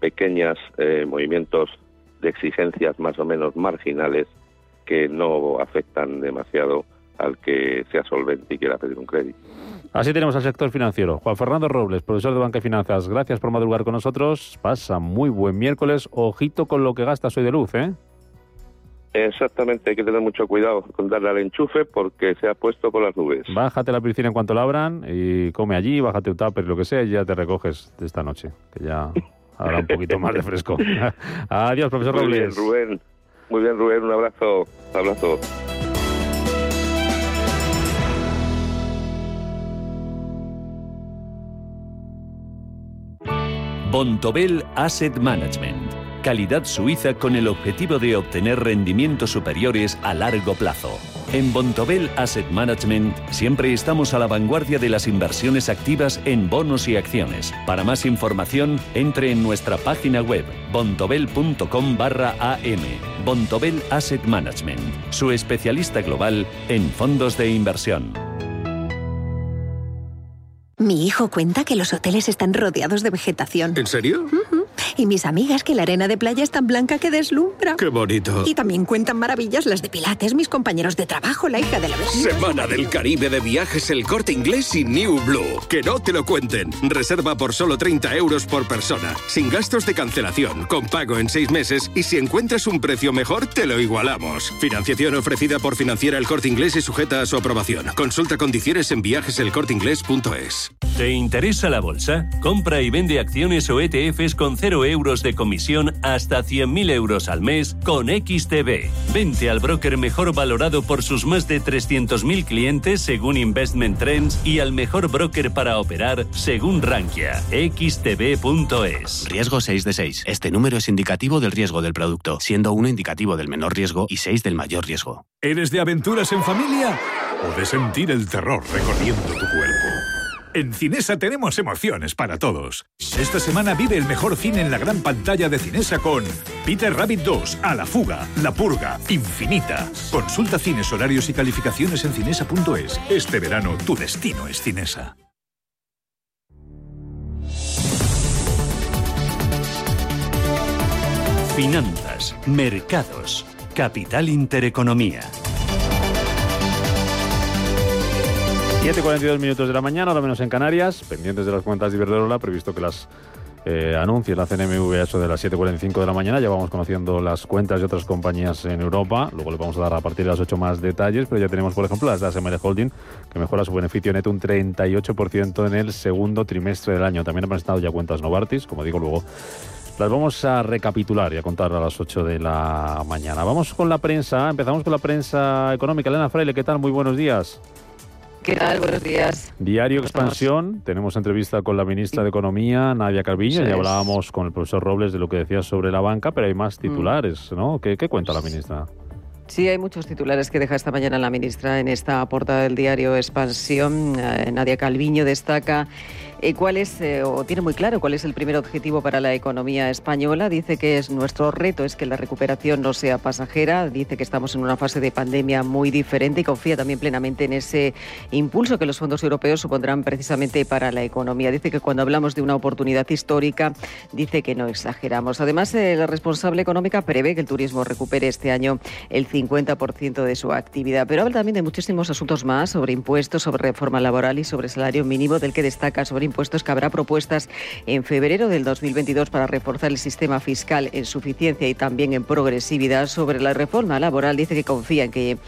pequeños eh, movimientos de exigencias más o menos marginales que no afectan demasiado al que sea solvente y quiera pedir un crédito. Así tenemos al sector financiero. Juan Fernando Robles, profesor de Banca y Finanzas. Gracias por madrugar con nosotros. Pasa muy buen miércoles. Ojito con lo que gastas hoy de luz, ¿eh? Exactamente, hay que tener mucho cuidado con darle al enchufe porque se ha puesto con las nubes. Bájate la piscina en cuanto la abran y come allí, bájate un tupper, lo que sea, y ya te recoges de esta noche, que ya habrá un poquito más de fresco. Adiós, profesor Muy Robles. bien, Rubén. Muy bien, Rubén. Un abrazo. Un abrazo. Bontobel Asset Management. Calidad suiza con el objetivo de obtener rendimientos superiores a largo plazo. En Bontobel Asset Management siempre estamos a la vanguardia de las inversiones activas en bonos y acciones. Para más información, entre en nuestra página web bontobel.com barra am. Bontobel Asset Management, su especialista global en fondos de inversión. Mi hijo cuenta que los hoteles están rodeados de vegetación. ¿En serio? Y mis amigas que la arena de playa es tan blanca que deslumbra. Qué bonito. Y también cuentan maravillas las de Pilates, mis compañeros de trabajo, la hija de la vecina. Semana del Caribe de viajes El Corte Inglés y New Blue. Que no te lo cuenten. Reserva por solo 30 euros por persona. Sin gastos de cancelación, con pago en seis meses y si encuentras un precio mejor, te lo igualamos. Financiación ofrecida por Financiera El Corte Inglés y sujeta a su aprobación. Consulta condiciones en viajeselcorteinglés.es. ¿Te interesa la bolsa? Compra y vende acciones o ETFs con 0 euros de comisión hasta 100.000 euros al mes con XTB. Vente al broker mejor valorado por sus más de 300.000 clientes según Investment Trends y al mejor broker para operar según Rankia. XTB.es. Riesgo 6 de 6. Este número es indicativo del riesgo del producto, siendo 1 indicativo del menor riesgo y 6 del mayor riesgo. ¿Eres de aventuras en familia o de sentir el terror recorriendo tu cuerpo? En Cinesa tenemos emociones para todos. Esta semana vive el mejor cine en la gran pantalla de Cinesa con Peter Rabbit 2, A la fuga, La purga, Infinita. Consulta cines, horarios y calificaciones en cinesa.es. Este verano tu destino es Cinesa. Finanzas, mercados, capital intereconomía. 7.42 minutos de la mañana, ahora menos en Canarias, pendientes de las cuentas de Iberdrola, previsto que las eh, anuncie la CNMV a eso de las 7.45 de la mañana. Ya vamos conociendo las cuentas de otras compañías en Europa, luego le vamos a dar a partir de las 8 más detalles, pero ya tenemos, por ejemplo, las de ASML Holding, que mejora su beneficio neto un 38% en el segundo trimestre del año. También han presentado ya cuentas Novartis, como digo, luego las vamos a recapitular y a contar a las 8 de la mañana. Vamos con la prensa, empezamos con la prensa económica. Elena Fraile, ¿qué tal? Muy buenos días. ¿Qué tal? Buenos días. Diario. Expansión, tenemos entrevista con la ministra de Economía, Nadia Calviño, Eso y es. hablábamos con el profesor Robles de lo que decía sobre la banca, pero hay más titulares, ¿no? ¿Qué, qué cuenta la ministra? Sí, hay muchos titulares que deja esta mañana la ministra en esta portada del diario Expansión. Eh, Nadia Calviño destaca cuál es, eh, o tiene muy claro cuál es el primer objetivo para la economía española. Dice que es nuestro reto es que la recuperación no sea pasajera. Dice que estamos en una fase de pandemia muy diferente y confía también plenamente en ese impulso que los fondos europeos supondrán precisamente para la economía. Dice que cuando hablamos de una oportunidad histórica, dice que no exageramos. Además, eh, la responsable económica prevé que el turismo recupere este año el 50% de su actividad. Pero habla también de muchísimos asuntos más sobre impuestos, sobre reforma laboral y sobre salario mínimo, del que destaca sobre impuestos que habrá propuestas en febrero del 2022 para reforzar el sistema fiscal en suficiencia y también en progresividad. Sobre la reforma laboral dice que confía en que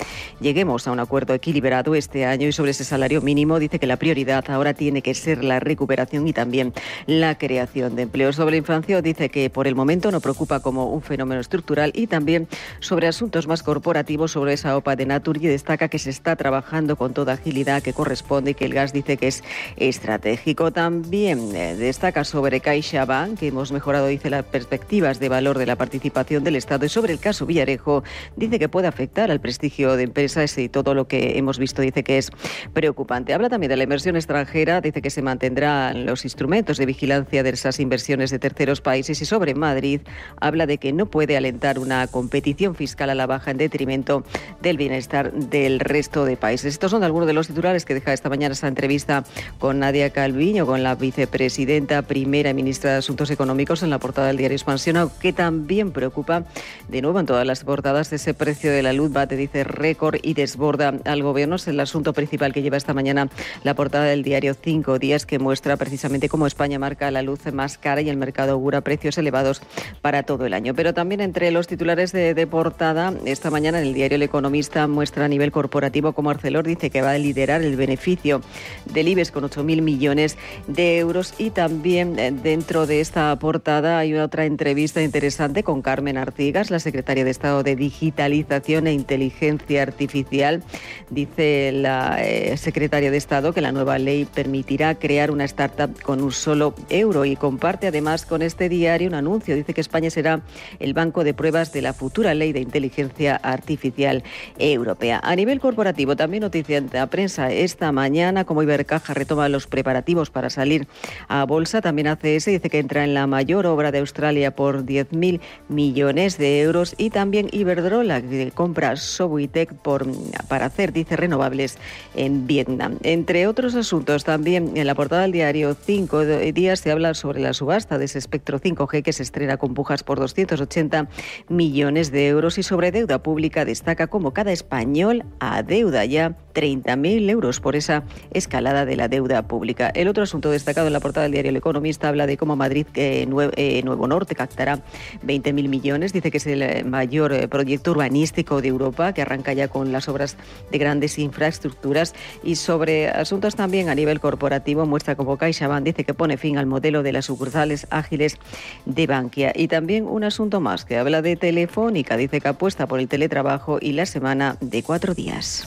lleguemos a un acuerdo equilibrado este año y sobre ese salario mínimo dice que la prioridad ahora tiene que ser la recuperación y también la creación de empleo. Sobre la infancia dice que por el momento no preocupa como un fenómeno estructural y también sobre asuntos más corporativos sobre esa OPA de Naturgy destaca que se está trabajando con toda agilidad que corresponde y que el gas dice que es estratégico también eh, destaca sobre CaixaBank, que hemos mejorado, dice, las perspectivas de valor de la participación del Estado. Y sobre el caso Villarejo, dice que puede afectar al prestigio de empresas y todo lo que hemos visto dice que es preocupante. Habla también de la inversión extranjera, dice que se mantendrán los instrumentos de vigilancia de esas inversiones de terceros países. Y sobre Madrid, habla de que no puede alentar una competición fiscal a la baja en detrimento del bienestar del resto de países. Estos son algunos de los titulares que deja esta mañana esta entrevista con Nadia Calviño con la vicepresidenta primera ministra de Asuntos Económicos en la portada del diario Expansión, que también preocupa de nuevo en todas las portadas ese precio de la luz bate, dice récord y desborda al gobierno. Es el asunto principal que lleva esta mañana la portada del diario Cinco Días, que muestra precisamente cómo España marca la luz más cara y el mercado augura precios elevados para todo el año. Pero también entre los titulares de, de portada, esta mañana en el diario El Economista muestra a nivel corporativo cómo Arcelor dice que va a liderar el beneficio del IBEX con 8.000 millones de euros y también eh, dentro de esta portada hay otra entrevista interesante con Carmen Artigas, la secretaria de Estado de Digitalización e Inteligencia Artificial. Dice la eh, secretaria de Estado que la nueva ley permitirá crear una startup con un solo euro y comparte además con este diario un anuncio. Dice que España será el banco de pruebas de la futura ley de inteligencia artificial europea. A nivel corporativo, también noticia de la prensa esta mañana, como Ibercaja retoma los preparativos para salir a bolsa. También ACS dice que entra en la mayor obra de Australia por 10.000 millones de euros y también Iberdrola compra Sobuitec por, para hacer, dice, renovables en Vietnam. Entre otros asuntos, también en la portada del diario Cinco días se habla sobre la subasta de ese espectro 5G que se estrena con pujas por 280 millones de euros y sobre deuda pública destaca como cada español adeuda ya 30.000 euros por esa escalada de la deuda pública. El otro asunto destacado en la portada del diario El Economista habla de cómo Madrid eh, eh, Nuevo Norte captará 20.000 millones. Dice que es el eh, mayor proyecto urbanístico de Europa que arranca ya con las obras de grandes infraestructuras. Y sobre asuntos también a nivel corporativo, muestra como CaixaBank dice que pone fin al modelo de las sucursales ágiles de Bankia. Y también un asunto más que habla de Telefónica. Dice que apuesta por el teletrabajo y la semana de cuatro días.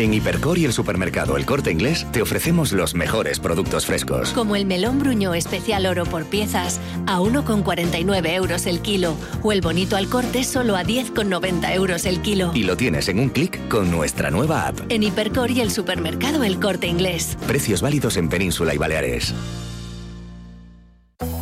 En Hipercor y el supermercado El Corte Inglés te ofrecemos los mejores productos frescos. Como el melón bruño especial oro por piezas a 1,49 euros el kilo o el bonito al corte solo a 10,90 euros el kilo. Y lo tienes en un clic con nuestra nueva app. En Hipercor y el supermercado El Corte Inglés. Precios válidos en Península y Baleares.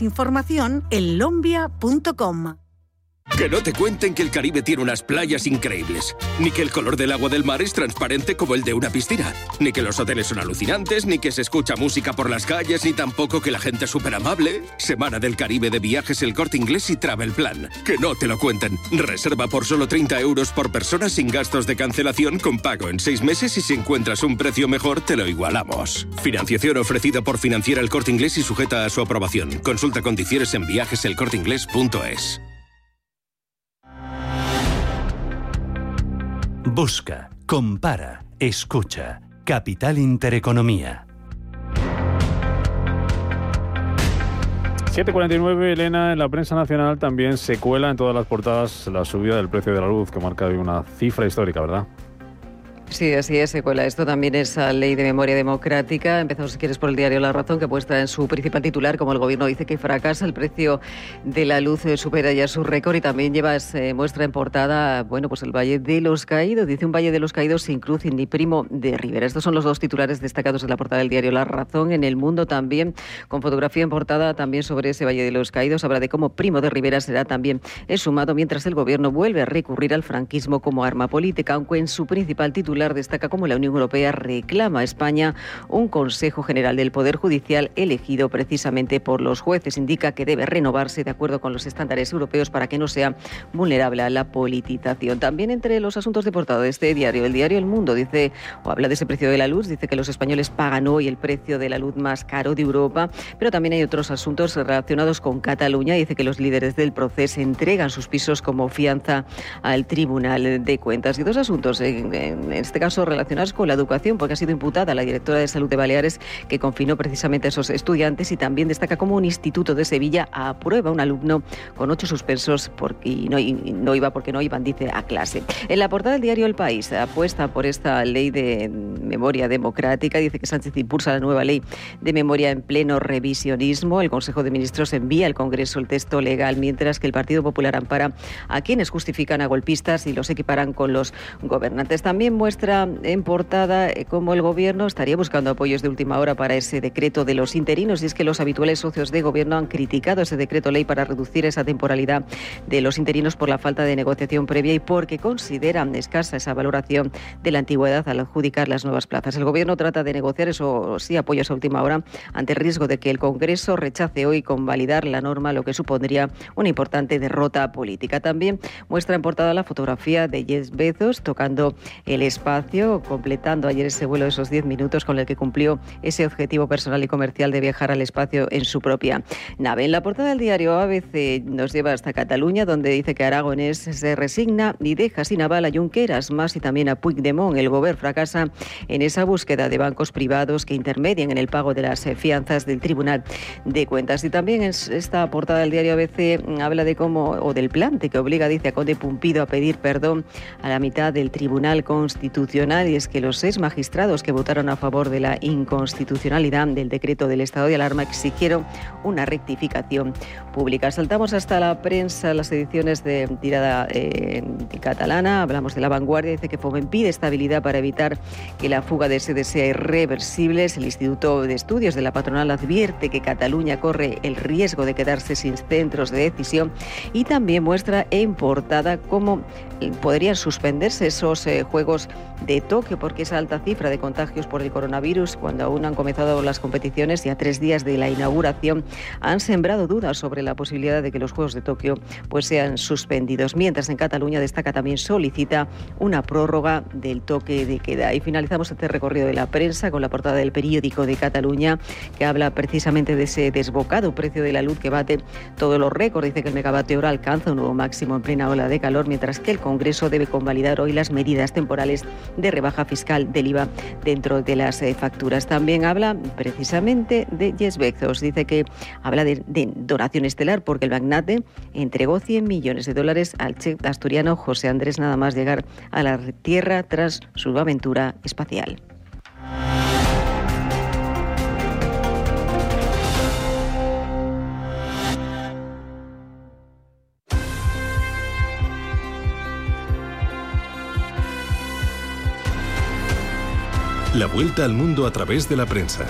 información en lombia.com. Que no te cuenten que el Caribe tiene unas playas increíbles, ni que el color del agua del mar es transparente como el de una piscina, ni que los hoteles son alucinantes, ni que se escucha música por las calles, ni tampoco que la gente es súper amable. Semana del Caribe de viajes El Corte Inglés y Travel Plan. Que no te lo cuenten. Reserva por solo 30 euros por persona sin gastos de cancelación con pago en seis meses y si encuentras un precio mejor te lo igualamos. Financiación ofrecida por Financiera El Corte Inglés y sujeta a su aprobación. Consulta condiciones en viajeselcorteingles.es. Busca, compara, escucha. Capital Intereconomía. 7.49, Elena, en la prensa nacional también se cuela en todas las portadas la subida del precio de la luz, que marca una cifra histórica, ¿verdad? Sí, así es, Secuela. Esto también es la ley de memoria democrática. Empezamos, si quieres, por el diario La Razón, que muestra en su principal titular como el gobierno dice que fracasa, el precio de la luz eh, supera ya su récord y también lleva, eh, muestra en portada, bueno, pues el Valle de los Caídos. Dice un Valle de los Caídos sin cruz ni primo de Rivera. Estos son los dos titulares destacados en la portada del diario La Razón. En el mundo también, con fotografía en portada también sobre ese Valle de los Caídos, habla de cómo primo de Rivera será también sumado mientras el gobierno vuelve a recurrir al franquismo como arma política, aunque en su principal titular destaca cómo la Unión Europea reclama a España un Consejo General del Poder Judicial elegido precisamente por los jueces. Indica que debe renovarse de acuerdo con los estándares europeos para que no sea vulnerable a la politización. También entre los asuntos de portada de este diario, el diario El Mundo dice o habla de ese precio de la luz, dice que los españoles pagan hoy el precio de la luz más caro de Europa, pero también hay otros asuntos relacionados con Cataluña. Dice que los líderes del proceso entregan sus pisos como fianza al Tribunal de Cuentas. Y dos asuntos, en, en este caso relacionados con la educación, porque ha sido imputada la directora de Salud de Baleares que confinó precisamente a esos estudiantes y también destaca como un instituto de Sevilla aprueba un alumno con ocho suspensos porque y no, y no iba porque no iban, dice, a clase. En la portada del diario El País apuesta por esta ley de memoria democrática, dice que Sánchez impulsa la nueva ley de memoria en pleno revisionismo. El Consejo de Ministros envía al Congreso el texto legal, mientras que el Partido Popular ampara a quienes justifican a golpistas y los equiparan con los gobernantes. También muestra en portada eh, cómo el Gobierno estaría buscando apoyos de última hora para ese decreto de los interinos y es que los habituales socios de Gobierno han criticado ese decreto ley para reducir esa temporalidad de los interinos por la falta de negociación previa y porque consideran escasa esa valoración de la antigüedad al adjudicar las nuevas plazas. El Gobierno trata de negociar eso sí apoyos a última hora ante el riesgo de que el Congreso rechace hoy convalidar la norma, lo que supondría una importante derrota política. También muestra en portada la fotografía de Jeff Bezos tocando el espacio, completando ayer ese vuelo de esos 10 minutos con el que cumplió ese objetivo personal y comercial de viajar al espacio en su propia nave. En la portada del diario ABC nos lleva hasta Cataluña, donde dice que Aragonés se resigna y deja sin aval a Junqueras, más y también a Puigdemont. El gobierno fracasa en esa búsqueda de bancos privados que intermedian en el pago de las fianzas del Tribunal de Cuentas. Y también esta portada del diario ABC habla de cómo, o del plante que obliga, dice a Conde Pumpido a pedir perdón a la mitad del Tribunal Constitucional y es que los seis magistrados que votaron a favor de la inconstitucionalidad del decreto del estado de alarma exigieron una rectificación pública. Saltamos hasta la prensa, las ediciones de tirada eh, catalana, hablamos de la vanguardia, dice que Fomen pide estabilidad para evitar que la fuga de sede sea irreversible. El Instituto de Estudios de la Patronal advierte que Cataluña corre el riesgo de quedarse sin centros de decisión y también muestra en portada cómo podrían suspenderse esos eh, Juegos de Tokio porque esa alta cifra de contagios por el coronavirus, cuando aún han comenzado las competiciones y a tres días de la inauguración, han sembrado dudas sobre la posibilidad de que los Juegos de Tokio pues, sean suspendidos. Mientras en Cataluña destaca también solicita una prórroga del toque de queda. Y finalizamos este recorrido de la prensa con la portada del periódico de Cataluña que habla precisamente de ese desbocado precio de la luz que bate todos los récords. Dice que el megavatio hora alcanza un nuevo máximo en plena ola de calor, mientras que el Congreso debe convalidar hoy las medidas temporales de rebaja fiscal del IVA dentro de las eh, facturas. También habla precisamente de Jess Bezos. Dice que habla de, donación estelar porque el magnate entregó 100 millones de dólares al chef asturiano José Andrés nada más llegar a la Tierra tras su aventura espacial. La vuelta al mundo a través de la prensa.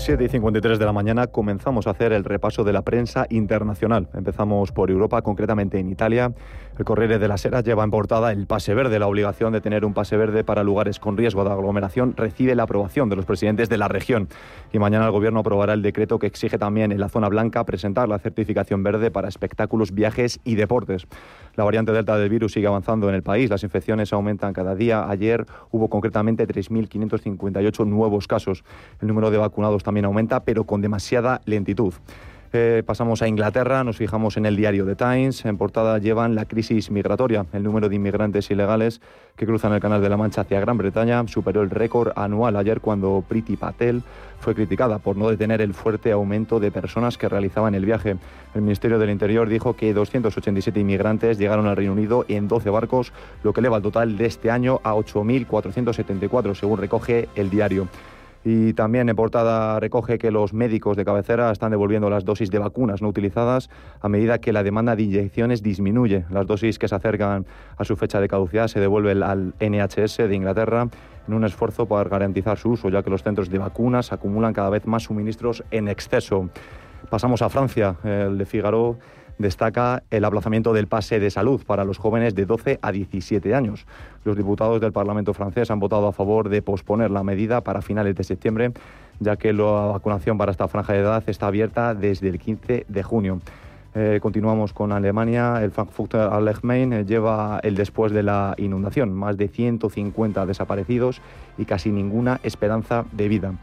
7 y 53 de la mañana comenzamos a hacer el repaso de la prensa internacional. Empezamos por Europa, concretamente en Italia. El Corriere de la Sera lleva en portada el pase verde. La obligación de tener un pase verde para lugares con riesgo de aglomeración recibe la aprobación de los presidentes de la región. Y mañana el Gobierno aprobará el decreto que exige también en la zona blanca presentar la certificación verde para espectáculos, viajes y deportes. La variante Delta del virus sigue avanzando en el país. Las infecciones aumentan cada día. Ayer hubo concretamente 3.558 nuevos casos. El número de vacunados también aumenta, pero con demasiada lentitud. Eh, pasamos a Inglaterra, nos fijamos en el diario The Times. En portada llevan la crisis migratoria. El número de inmigrantes ilegales que cruzan el Canal de la Mancha hacia Gran Bretaña superó el récord anual ayer cuando Priti Patel fue criticada por no detener el fuerte aumento de personas que realizaban el viaje. El Ministerio del Interior dijo que 287 inmigrantes llegaron al Reino Unido en 12 barcos, lo que eleva el total de este año a 8.474, según recoge el diario. Y también en portada recoge que los médicos de cabecera están devolviendo las dosis de vacunas no utilizadas a medida que la demanda de inyecciones disminuye. Las dosis que se acercan a su fecha de caducidad se devuelven al NHS de Inglaterra en un esfuerzo para garantizar su uso, ya que los centros de vacunas acumulan cada vez más suministros en exceso. Pasamos a Francia. El de Figaro destaca el aplazamiento del pase de salud para los jóvenes de 12 a 17 años. Los diputados del Parlamento francés han votado a favor de posponer la medida para finales de septiembre, ya que la vacunación para esta franja de edad está abierta desde el 15 de junio. Eh, continuamos con Alemania. El Frankfurter Allgemein lleva el después de la inundación. Más de 150 desaparecidos y casi ninguna esperanza de vida.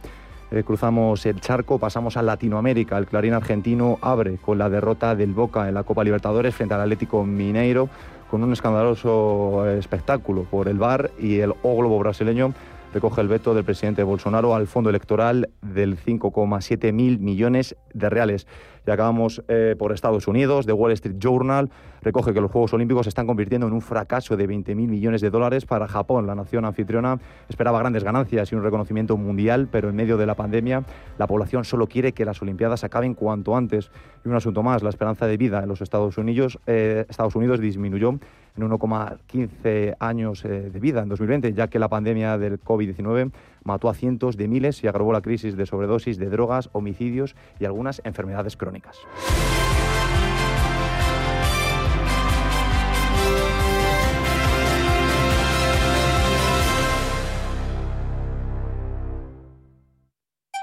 Eh, cruzamos el charco, pasamos a Latinoamérica. El Clarín argentino abre con la derrota del Boca en la Copa Libertadores frente al Atlético Mineiro con un escandaloso eh, espectáculo por el VAR y el O Globo brasileño recoge el veto del presidente Bolsonaro al fondo electoral del 5,7 mil millones de reales. Y acabamos eh, por Estados Unidos. The Wall Street Journal recoge que los Juegos Olímpicos se están convirtiendo en un fracaso de 20 mil millones de dólares para Japón. La nación anfitriona esperaba grandes ganancias y un reconocimiento mundial, pero en medio de la pandemia la población solo quiere que las Olimpiadas acaben cuanto antes. Y un asunto más, la esperanza de vida en los Estados Unidos, eh, Estados Unidos disminuyó en 1,15 años eh, de vida en 2020, ya que la pandemia del COVID-19 mató a cientos de miles y agravó la crisis de sobredosis de drogas, homicidios y algunas enfermedades crónicas.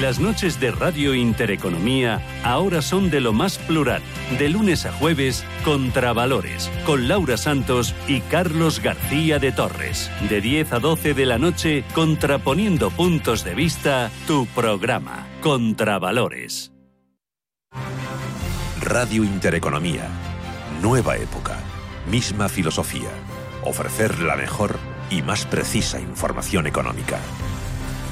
Las noches de Radio Intereconomía ahora son de lo más plural. De lunes a jueves, Contravalores, con Laura Santos y Carlos García de Torres. De 10 a 12 de la noche, contraponiendo puntos de vista, tu programa, Contravalores. Radio Intereconomía. Nueva época. Misma filosofía. Ofrecer la mejor y más precisa información económica.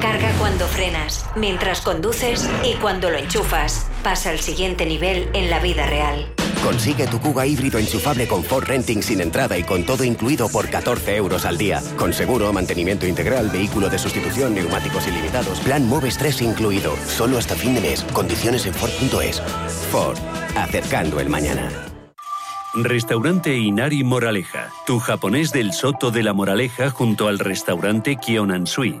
Carga cuando frenas, mientras conduces y cuando lo enchufas. Pasa al siguiente nivel en la vida real. Consigue tu Kuga híbrido enchufable con Ford Renting sin entrada y con todo incluido por 14 euros al día. Con seguro, mantenimiento integral, vehículo de sustitución, neumáticos ilimitados, plan Moves 3 incluido. Solo hasta fin de mes. Condiciones en Ford.es. Ford. Acercando el mañana. Restaurante Inari Moraleja, tu japonés del Soto de la Moraleja junto al restaurante Kionansui.